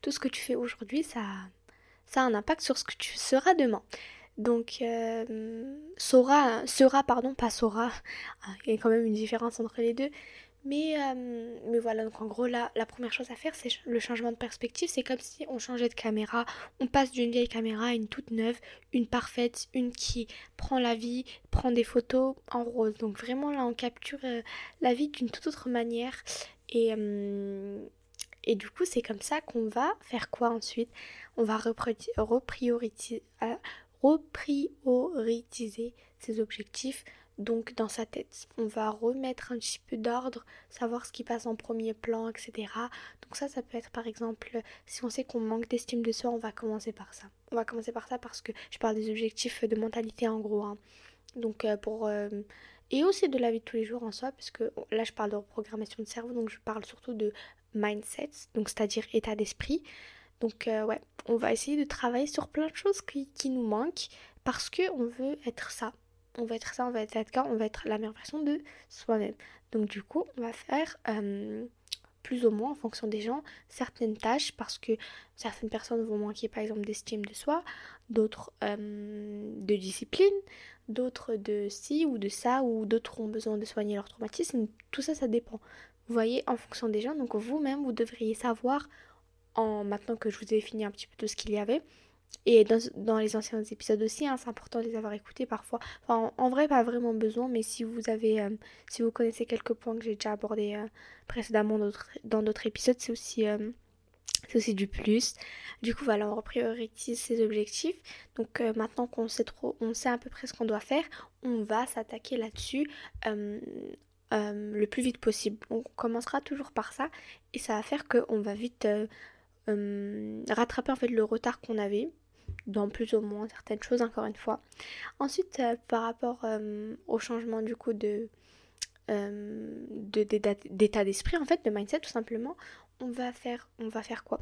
tout ce que tu fais aujourd'hui, ça, ça a un impact sur ce que tu seras demain. Donc euh, sera, sera, pardon, pas sera, il y a quand même une différence entre les deux, mais, euh, mais voilà, donc en gros, là, la première chose à faire, c'est le changement de perspective. C'est comme si on changeait de caméra. On passe d'une vieille caméra à une toute neuve, une parfaite, une qui prend la vie, prend des photos en rose. Donc vraiment, là, on capture euh, la vie d'une toute autre manière. Et, euh, et du coup, c'est comme ça qu'on va faire quoi ensuite? On va reprioriser, reprioriser ses objectifs donc dans sa tête. On va remettre un petit peu d'ordre, savoir ce qui passe en premier plan, etc. Donc ça, ça peut être par exemple, si on sait qu'on manque d'estime de soi, on va commencer par ça. On va commencer par ça parce que je parle des objectifs de mentalité en gros. Hein. Donc euh, pour... Euh, et aussi de la vie de tous les jours en soi, parce que là je parle de reprogrammation de cerveau, donc je parle surtout de mindset, donc c'est-à-dire état d'esprit. Donc euh, ouais, on va essayer de travailler sur plein de choses qui, qui nous manquent parce qu'on veut être ça on va être ça, on va être ça, on va être la meilleure version de soi-même. Donc du coup, on va faire euh, plus ou moins en fonction des gens certaines tâches parce que certaines personnes vont manquer par exemple d'estime de soi, d'autres euh, de discipline, d'autres de ci ou de ça, ou d'autres ont besoin de soigner leur traumatisme. Tout ça, ça dépend. Vous voyez, en fonction des gens, donc vous-même, vous devriez savoir, en maintenant que je vous ai défini un petit peu tout ce qu'il y avait, et dans, les anciens épisodes aussi, hein, c'est important de les avoir écoutés parfois. En, vrai, pas vraiment besoin, mais si vous avez, euh, si vous connaissez quelques points que j'ai déjà abordés euh, précédemment dans d'autres épisodes, c'est aussi, euh, aussi du plus. Du coup, voilà, on repriorise ses objectifs. Donc maintenant qu'on sait trop, on sait à peu près ce qu'on doit faire, on va s'attaquer là-dessus. le plus vite possible. On commencera toujours par ça et ça va faire qu'on va vite rattraper en fait le retard qu'on avait dans plus ou moins certaines choses encore une fois. Ensuite euh, par rapport euh, au changement du coup de euh, d'état d'esprit en fait de mindset tout simplement on va faire on va faire quoi?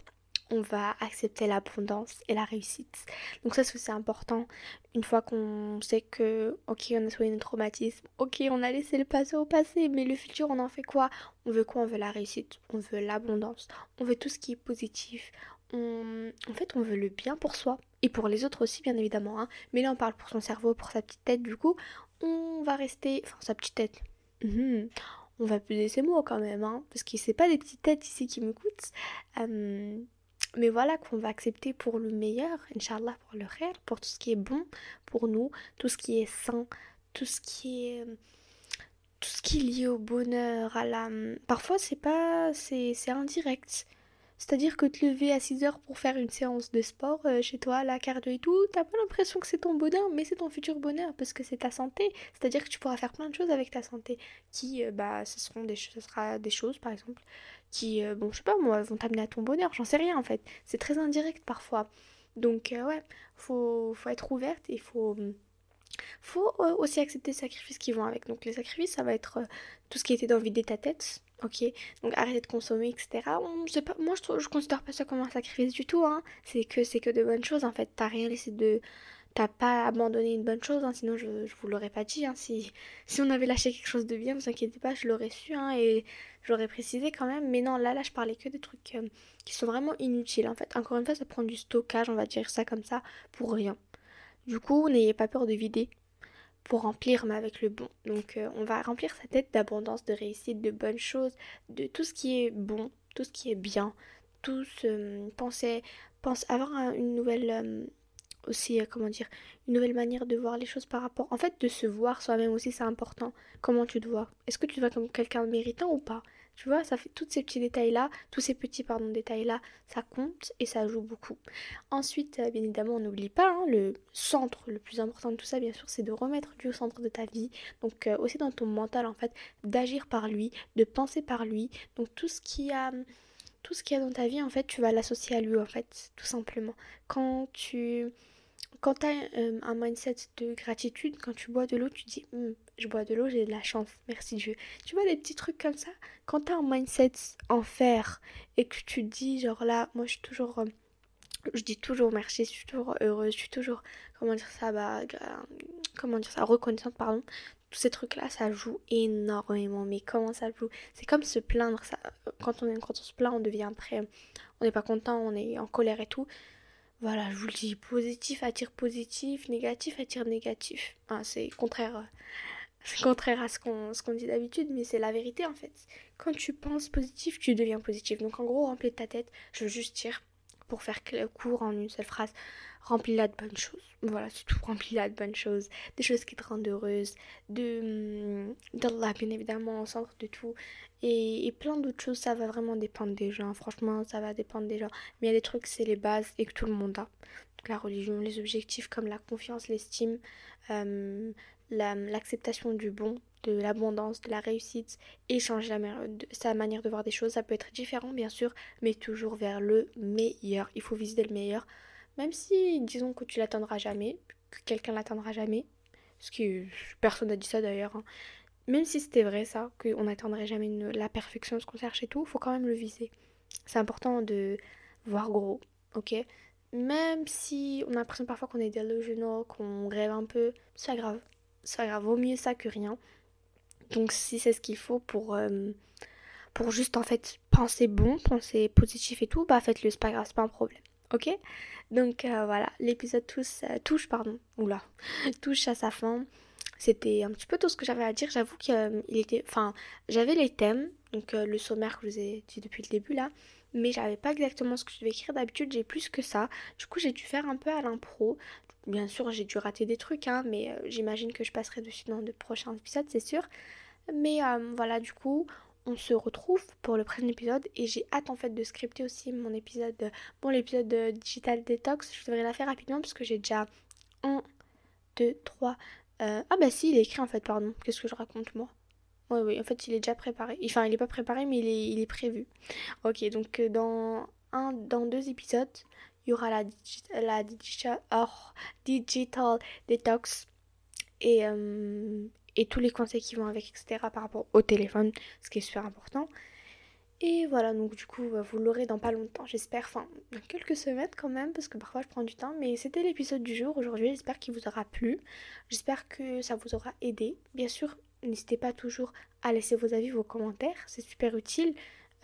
On va accepter l'abondance et la réussite. Donc ça c'est important. Une fois qu'on sait que ok on a soigné notre traumatisme, ok on a laissé le passé au passé, mais le futur on en fait quoi? On veut quoi? On veut la réussite, on veut l'abondance, on veut tout ce qui est positif. En fait on veut le bien pour soi et pour les autres aussi bien évidemment. Hein. Mais là on parle pour son cerveau, pour sa petite tête du coup. On va rester... Enfin sa petite tête. Mhm. On va peser ses mots quand même, hein, parce que c'est pas des petites têtes ici qui m'écoutent. Euh, mais voilà qu'on va accepter pour le meilleur, Inch'Allah, pour le réel, pour tout ce qui est bon pour nous, tout ce qui est sain, tout ce qui est tout ce qui est lié au bonheur, à la parfois c'est pas c'est indirect. C'est-à-dire que te lever à 6 heures pour faire une séance de sport euh, chez toi, la cardio et tout, t'as pas l'impression que c'est ton bonheur, mais c'est ton futur bonheur parce que c'est ta santé. C'est-à-dire que tu pourras faire plein de choses avec ta santé qui, euh, bah, ce seront des, sera des choses par exemple qui, euh, bon, je sais pas moi, vont t'amener à ton bonheur, j'en sais rien en fait. C'est très indirect parfois. Donc, ouais, faut, faut être ouverte et faut, faut euh, aussi accepter les sacrifices qui vont avec. Donc les sacrifices, ça va être tout ce qui était dans vider ta tête, ok? Donc arrêter de consommer, etc. pas, moi, je, je considère pas ça comme un sacrifice du tout, hein. C'est que, c'est que de bonnes choses, en fait. T'as rien laissé de t'as pas abandonné une bonne chose, hein, sinon je, je vous l'aurais pas dit. Hein. Si, si on avait lâché quelque chose de bien, vous inquiétez pas, je l'aurais su hein, et j'aurais précisé quand même. Mais non, là, là, je parlais que des trucs euh, qui sont vraiment inutiles en fait. Encore une fois, ça prend du stockage, on va dire ça comme ça, pour rien. Du coup, n'ayez pas peur de vider pour remplir, mais avec le bon. Donc, euh, on va remplir sa tête d'abondance, de réussite, de bonnes choses, de tout ce qui est bon, tout ce qui est bien. Tous euh, penser, pense avoir une nouvelle aussi, euh, comment dire, une nouvelle manière de voir les choses par rapport. En fait, de se voir soi-même aussi, c'est important. Comment tu te vois? Est-ce que tu te vois comme quelqu'un méritant ou pas? Tu vois, ça fait tous ces petits détails-là, tous ces petits pardon détails-là, ça compte et ça joue beaucoup. Ensuite, euh, bien évidemment, on n'oublie pas hein, le centre, le plus important de tout ça, bien sûr, c'est de remettre Dieu au centre de ta vie. Donc euh, aussi dans ton mental, en fait, d'agir par lui, de penser par lui. Donc tout ce qui a tout ce qu'il y a dans ta vie, en fait, tu vas l'associer à lui, en fait, tout simplement. Quand tu quand tu as euh, un mindset de gratitude, quand tu bois de l'eau, tu dis hum, je bois de l'eau, j'ai de la chance, merci Dieu. Tu vois des petits trucs comme ça? Quand tu as un mindset en fer et que tu dis genre là, moi je suis toujours euh, je dis toujours merci, je suis toujours heureuse, je suis toujours comment dire ça bah comment dire ça reconnaissante pardon. Tous ces trucs là, ça joue énormément. Mais comment ça joue? C'est comme se plaindre ça quand on quand on se plaint, on devient après on n'est pas content, on est en colère et tout voilà, je vous le dis, positif attire positif, négatif attire négatif. c'est contraire, c'est contraire à ce qu'on, ce qu'on dit d'habitude, mais c'est la vérité en fait. Quand tu penses positif, tu deviens positif. Donc en gros, remplis ta tête, je veux juste dire, pour faire court en une seule phrase, remplis-la de bonnes choses. Voilà, c'est tout, remplis-la de bonnes choses, des choses qui te rendent heureuse, de, hum, d'Allah bien évidemment au centre de tout, et, plein d'autres choses, ça va vraiment dépendre des gens. Franchement, ça va dépendre des gens. Mais il y a des trucs, c'est les bases et que tout le monde a. la religion, les objectifs comme la confiance, l'estime, euh, l'acceptation du bon, de l'abondance, de la réussite, et changer sa manière de voir des choses. Ça peut être différent, bien sûr, mais toujours vers le meilleur. Il faut viser le meilleur. Même si, disons que tu l'atteindras jamais, que quelqu'un l'atteindra jamais. Ce qui, personne n'a dit ça d'ailleurs. Hein même si c'était vrai ça, qu'on n'atteindrait jamais la perfection, ce qu'on cherche et tout, faut quand même le viser. C'est important de voir gros, ok? Même si on a l'impression parfois qu'on est delusional, qu'on rêve un peu, c'est pas grave. C'est grave, vaut mieux ça que rien. Donc si c'est ce qu'il faut pour, euh, pour juste en fait penser bon, penser positif et tout, bah faites-le, c'est pas grave, c'est pas un problème. Ok? Donc euh, voilà, l'épisode touche, euh, touche, pardon, touche à sa fin. C'était un petit peu tout ce que j'avais à dire. J'avoue qu'il euh, était. Enfin, j'avais les thèmes, donc euh, le sommaire que je vous ai dit depuis le début là, mais j'avais pas exactement ce que je devais écrire. D'habitude, j'ai plus que ça. Du coup, j'ai dû faire un peu à l'impro. Bien sûr, j'ai dû rater des trucs, hein, mais euh, j'imagine que je passerai dessus dans de prochains épisodes, c'est sûr. Mais voilà, du coup, on se retrouve pour le prochain épisode et j'ai hâte en fait de scripter aussi mon épisode, bon l'épisode de Digital Detox, je devrais la faire rapidement parce que j'ai déjà 1, 2, 3, euh, ah bah si, il est écrit en fait, pardon. Qu'est-ce que je raconte moi? Oui, oui, en fait il est déjà préparé. Enfin, il est pas préparé, mais il est, il est prévu. Ok, donc euh, dans, un, dans deux épisodes, il y aura la, la digital, digital detox et, euh, et tous les conseils qui vont avec, etc. par rapport au téléphone, ce qui est super important. Et voilà, donc du coup, bah, vous l'aurez dans pas longtemps, j'espère, enfin, dans quelques semaines quand même, parce que parfois je prends du temps, mais c'était l'épisode du jour. Aujourd'hui, j'espère qu'il vous aura plu, j'espère que ça vous aura aidé. Bien sûr, n'hésitez pas toujours à laisser vos avis, vos commentaires, c'est super utile,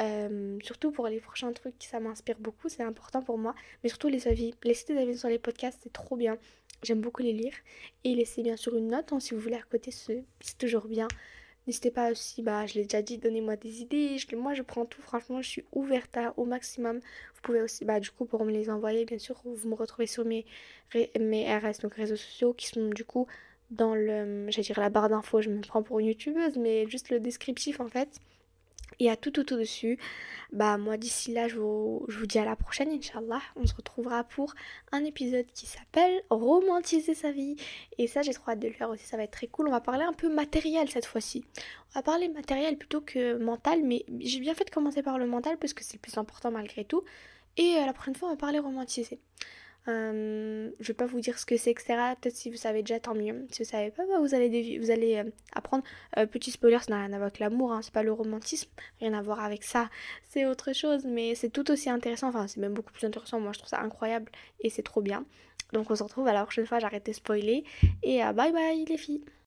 euh, surtout pour les prochains trucs, ça m'inspire beaucoup, c'est important pour moi, mais surtout les avis, laissez des avis sur les podcasts, c'est trop bien, j'aime beaucoup les lire, et laissez bien sûr une note, hein, si vous voulez à côté, c'est toujours bien. N'hésitez pas aussi, bah, je l'ai déjà dit, donnez-moi des idées. moi, je prends tout. Franchement, je suis ouverte au maximum. Vous pouvez aussi, bah, du coup, pour me les envoyer, bien sûr, vous me retrouvez sur mes, mes RS, donc réseaux sociaux, qui sont du coup dans le, j'allais dire la barre d'infos, je me prends pour une youtubeuse, mais juste le descriptif en fait. Y a tout tout tout dessus. Bah moi d'ici là je vous, je vous dis à la prochaine Inch'Allah. On se retrouvera pour un épisode qui s'appelle Romantiser sa vie. Et ça j'ai trop hâte de le faire aussi, ça va être très cool. On va parler un peu matériel cette fois-ci. On va parler matériel plutôt que mental, mais j'ai bien fait de commencer par le mental parce que c'est le plus important malgré tout. Et euh, la prochaine fois on va parler romantiser. Euh, je vais pas vous dire ce que c'est, etc. Peut-être si vous savez déjà, tant mieux. Si vous savez pas, bah, vous allez, vous allez euh, apprendre. Euh, petit spoiler, ça n'a rien à voir avec l'amour, hein, c'est pas le romantisme, rien à voir avec ça. C'est autre chose, mais c'est tout aussi intéressant. Enfin, c'est même beaucoup plus intéressant. Moi, je trouve ça incroyable et c'est trop bien. Donc, on se retrouve à la prochaine fois. J'arrête de spoiler. Et bye bye, les filles.